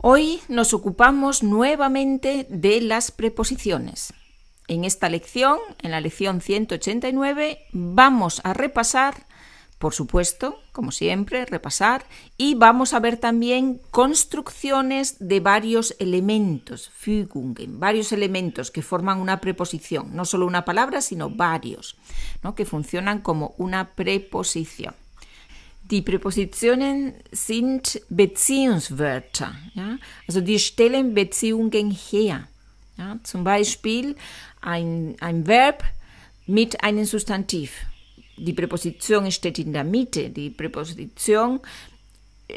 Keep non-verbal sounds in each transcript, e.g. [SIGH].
Hoy nos ocupamos nuevamente de las preposiciones. En esta lección, en la lección 189, vamos a repasar, por supuesto, como siempre, repasar, y vamos a ver también construcciones de varios elementos, Fügungen, varios elementos que forman una preposición, no solo una palabra, sino varios, que funcionan como una preposición. Die Präpositionen sind Beziehungswörter, ja? also die stellen Beziehungen her. Ja? Zum Beispiel ein, ein Verb mit einem Substantiv. Die Präposition steht in der Mitte. Die Präposition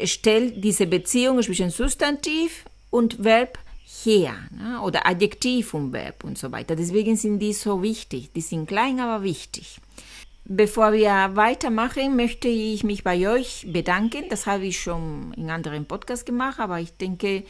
stellt diese Beziehung zwischen Substantiv und Verb her ja? oder Adjektiv und Verb und so weiter. Deswegen sind die so wichtig. Die sind klein, aber wichtig. Bevor wir weitermachen, möchte ich mich bei euch bedanken. Das habe ich schon in anderen Podcasts gemacht, aber ich denke,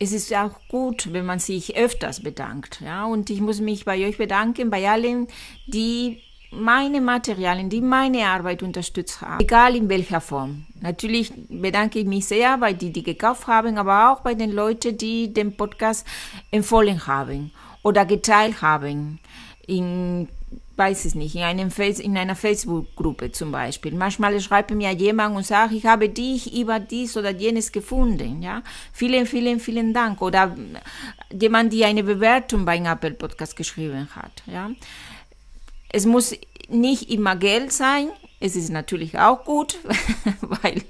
es ist auch gut, wenn man sich öfters bedankt. Ja? Und ich muss mich bei euch bedanken, bei allen, die meine Materialien, die meine Arbeit unterstützt haben, egal in welcher Form. Natürlich bedanke ich mich sehr bei die, die gekauft haben, aber auch bei den Leuten, die den Podcast empfohlen haben oder geteilt haben. In weiß es nicht, in, einem Face, in einer Facebook-Gruppe zum Beispiel. Manchmal schreibt mir jemand und sagt, ich habe dich über dies oder jenes gefunden. Ja? Vielen, vielen, vielen Dank. Oder jemand, die eine Bewertung bei Apple Podcast geschrieben hat. Ja? Es muss nicht immer Geld sein. Es ist natürlich auch gut, [LAUGHS] weil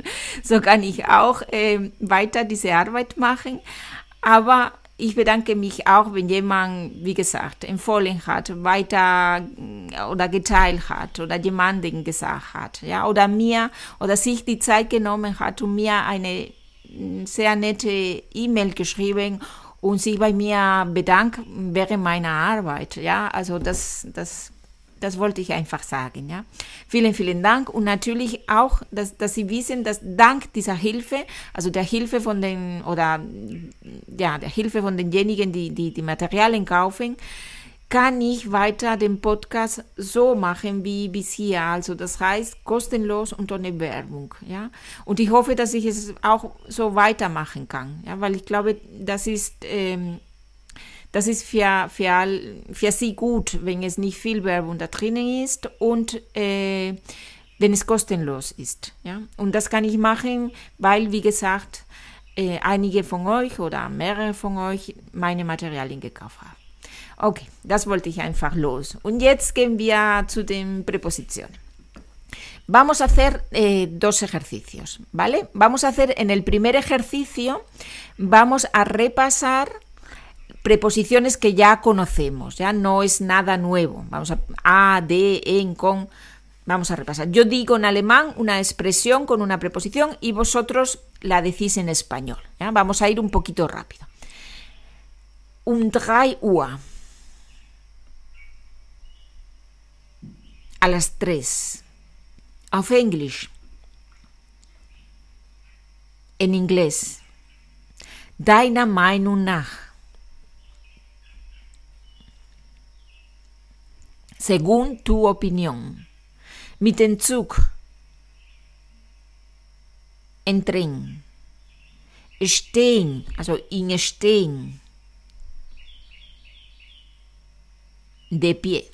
so kann ich auch äh, weiter diese Arbeit machen. Aber ich bedanke mich auch, wenn jemand, wie gesagt, empfohlen hat, weiter oder geteilt hat oder jemanden gesagt hat, ja, oder mir oder sich die Zeit genommen hat und mir eine sehr nette E-Mail geschrieben und sich bei mir bedankt während meiner Arbeit, ja, also das, das das wollte ich einfach sagen. Ja. Vielen, vielen Dank und natürlich auch, dass, dass Sie wissen, dass dank dieser Hilfe, also der Hilfe von den oder ja, der Hilfe von denjenigen, die die, die Materialien kaufen, kann ich weiter den Podcast so machen wie bis hier. Also das heißt kostenlos und ohne Werbung. Ja? Und ich hoffe, dass ich es auch so weitermachen kann, ja? weil ich glaube, das ist ähm, das ist für, für, für sie gut, wenn es nicht viel Werbung da drinnen ist und äh, wenn es kostenlos ist. Ja? Und das kann ich machen, weil, wie gesagt, äh, einige von euch oder mehrere von euch meine Materialien gekauft haben. Okay, das wollte ich einfach los. Und jetzt gehen wir zu den Präpositionen. Vamos a hacer eh, dos ejercicios, ¿vale? Vamos a hacer en el primer ejercicio, vamos a repasar preposiciones que ya conocemos, ya no es nada nuevo. Vamos a a, de, en, con. Vamos a repasar. Yo digo en alemán una expresión con una preposición y vosotros la decís en español. Vamos a ir un poquito rápido. Un drei Uhr. A las tres. Auf Englisch. En inglés. Deiner Meinung nach. Según tu opinión. Mit dem Zug, en tren, stehen, also in stehen, de pie.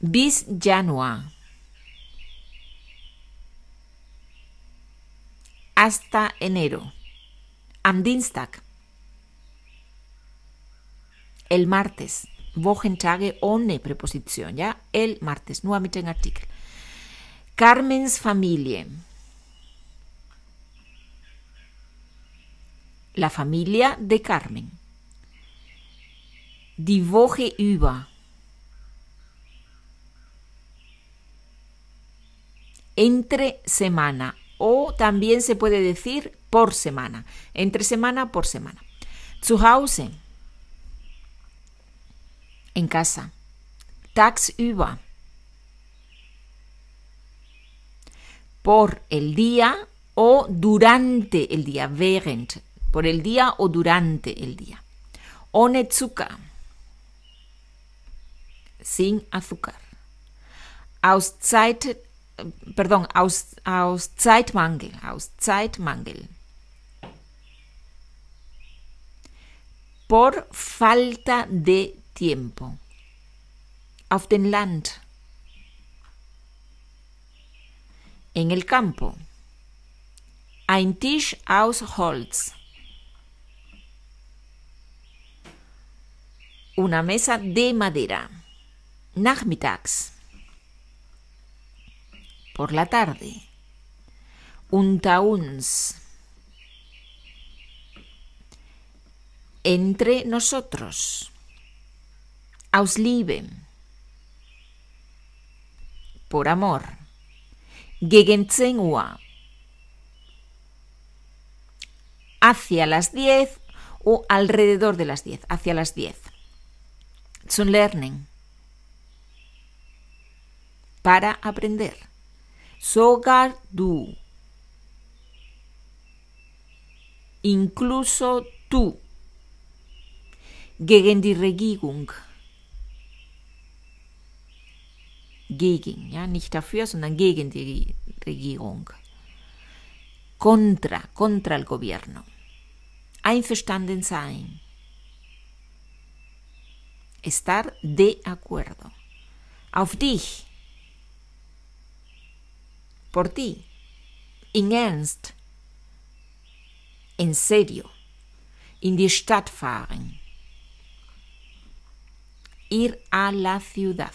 Bis Januar. Hasta enero. Am Dienstag. El martes. Wochentage ohne Präposition, ja? El martes, nur mit dem Artikel. Carmens Familie. La familia de Carmen. Die Woche. Entre semana. O también se puede decir por semana. Entre semana, por semana. Zu Hause en casa. Tagsüber. Por el día o durante el día. Während. Por el día o durante el día. Ohne Zucker. Sin azúcar. Aus Zeit, perdón, aus, aus Zeitmangel. Aus Zeitmangel. por falta de tiempo. Auf den Land. En el campo. Ein Tisch aus Holz. Una mesa de madera. Nachmittags. Por la tarde. Unter uns. Entre nosotros. Aus Liebe. Por amor. Gegen 10 Uhr. Hacia las 10 o alrededor de las 10. Hacia las 10. Zum Lernen. Para aprender. Sogar du. Incluso tú. Gegen die Regierung. Gegen, ja, nicht dafür, sondern gegen die Regierung. Contra, contra el gobierno. Einverstanden sein. Estar de acuerdo. Auf dich. Por ti. In Ernst. En serio. In die Stadt fahren. Ir a la ciudad.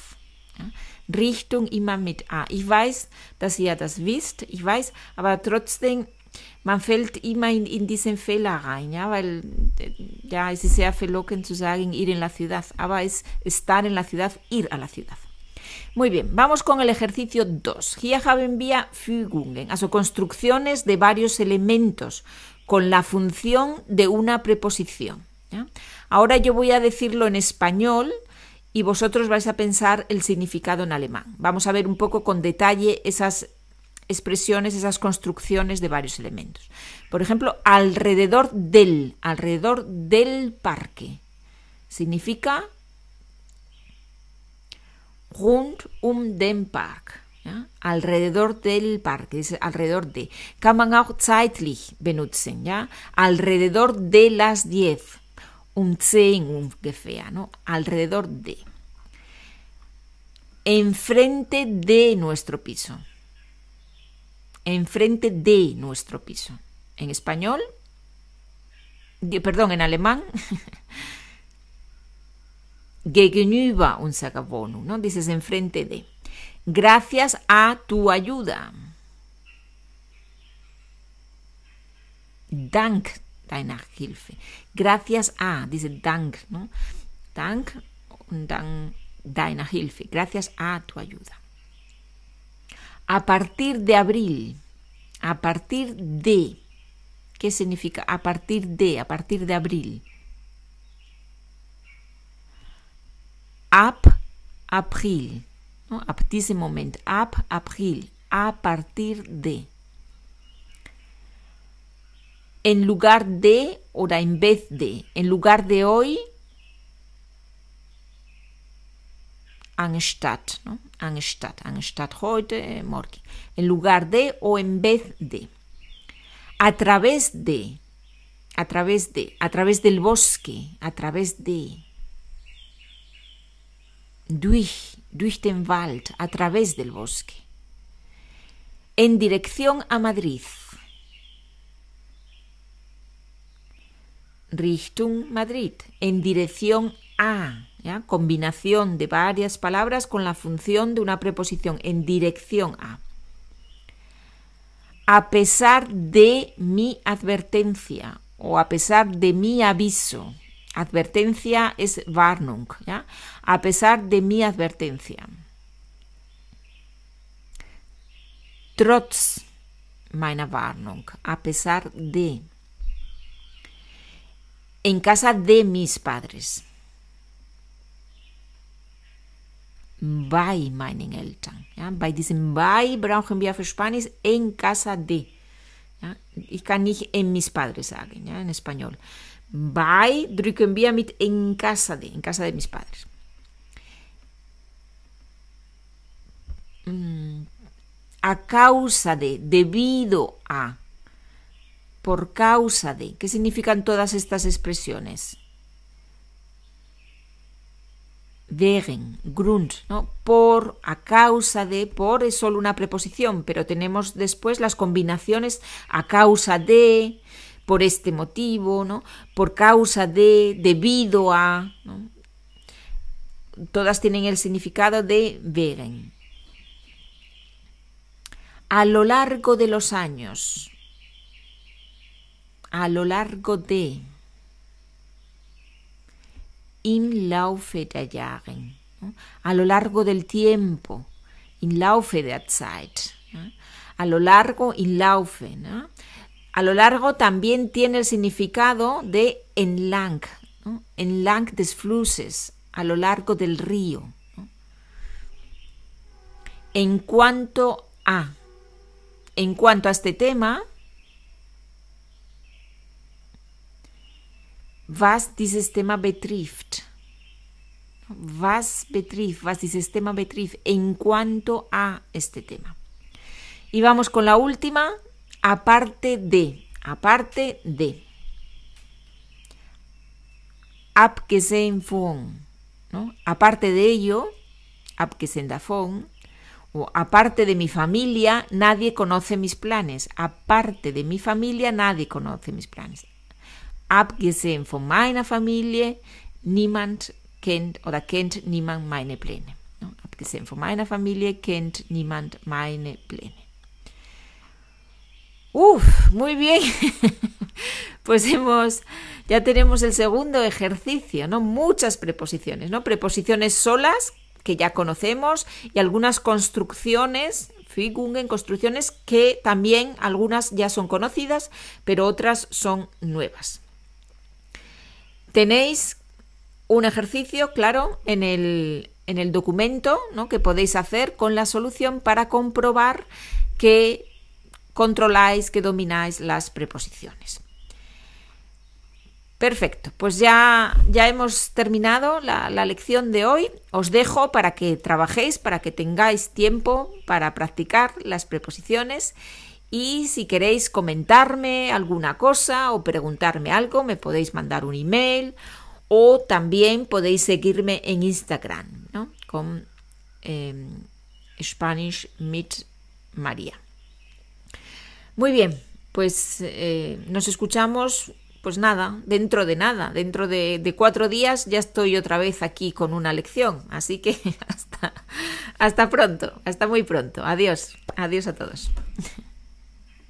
Ja? Richtung immer mit A. Ich weiß, dass ihr das wisst, ich weiß, aber trotzdem, man fällt immer in, in diesen Fehler rein, ja, es sehr verlockend zu sagen ir en la ciudad, aber es estar en la ciudad, ir a la ciudad. Muy bien, vamos con el ejercicio 2. Hier haben wir Fügungen, also construcciones de varios elementos con la función de una preposición. Ahora yo voy a decirlo en español y vosotros vais a pensar el significado en alemán. Vamos a ver un poco con detalle esas expresiones, esas construcciones de varios elementos. Por ejemplo, alrededor del, alrededor del parque. Significa rund um den Park. Alrededor del parque, alrededor de. Kann man auch zeitlich benutzen, ja? Alrededor de las 10 un 10 ungefähr, ¿no? Alrededor de. Enfrente de nuestro piso. Enfrente de nuestro piso. En español, perdón, en alemán, [LAUGHS] gegenüber unserer Wohnung, ¿no? Dices enfrente de. Gracias a tu ayuda. Dank deiner Hilfe. Gracias a, dice Dank, ¿no? Dank deiner Hilfe. Gracias a tu ayuda. A partir de abril. A partir de. ¿Qué significa? A partir de, a partir de abril. Ab April. ¿no? Ab diesem Moment. Ab April. A partir de. En lugar de o en vez de. En lugar de hoy, anstatt, ¿no? Anstatt, anstatt heute, morgen. En lugar de o en vez de. A través de, a través de, a través del bosque, a través de. Durch, durch den a través del bosque. En dirección a Madrid. Richtung Madrid, en dirección a, combinación de varias palabras con la función de una preposición, en dirección a. A pesar de mi advertencia o a pesar de mi aviso. Advertencia es Warnung. A pesar de mi advertencia. Trotz meiner Warnung, a pesar de en casa de mis padres. Bei meinen Eltern. Ja, bei diesem bei brauchen wir für Spanisch en casa de. Ja, ich kann nicht en mis padres sagen, en español. Bei drücken wir mit en casa de, en casa de mis padres. Mm, a causa de, debido a por causa de. ¿Qué significan todas estas expresiones? wegen, Grund, ¿no? Por, a causa de, por es solo una preposición, pero tenemos después las combinaciones a causa de, por este motivo, ¿no? Por causa de, debido a. Todas tienen el significado de wegen. A lo largo de los años, lo largo de, in Laufe der Jahre, a lo largo del tiempo, in Laufe der Zeit, a lo largo, in Laufe. ¿no? A lo largo también tiene el significado de entlang, ¿no? entlang des Flusses, a lo largo del río. ¿no? En cuanto a, en cuanto a este tema, was dieses Thema betrifft. Was betrifft, was dieses Thema betrifft en cuanto a este tema. Y vamos con la última, aparte de, aparte de. Abgesehen von, ¿no? Aparte de ello, abgesehen davon, o aparte de mi familia, nadie conoce mis planes. Aparte de mi familia, nadie conoce mis planes. Abgesehen von meiner Familie, niemand kennt oder kennt niemand meine Pläne. Abgesehen von meiner Familie, kennt niemand meine Pläne. Uf, muy bien. [LAUGHS] pues hemos, ya tenemos el segundo ejercicio, ¿no? Muchas preposiciones, ¿no? Preposiciones solas que ya conocemos y algunas construcciones, Fügungen, construcciones que también algunas ya son conocidas, pero otras son nuevas. Tenéis un ejercicio, claro, en el, en el documento ¿no? que podéis hacer con la solución para comprobar que controláis, que domináis las preposiciones. Perfecto, pues ya, ya hemos terminado la, la, lección de hoy. Os dejo para que trabajéis, para que tengáis tiempo para practicar las preposiciones y si queréis comentarme alguna cosa o preguntarme algo, me podéis mandar un email o también podéis seguirme en Instagram ¿no? con eh, Spanish mit María. Muy bien, pues eh, nos escuchamos, pues nada, dentro de nada, dentro de, cuatro días ya estoy otra vez aquí con una lección, así que [LAUGHS] hasta pronto, hasta muy pronto. Adiós, adiós a todos.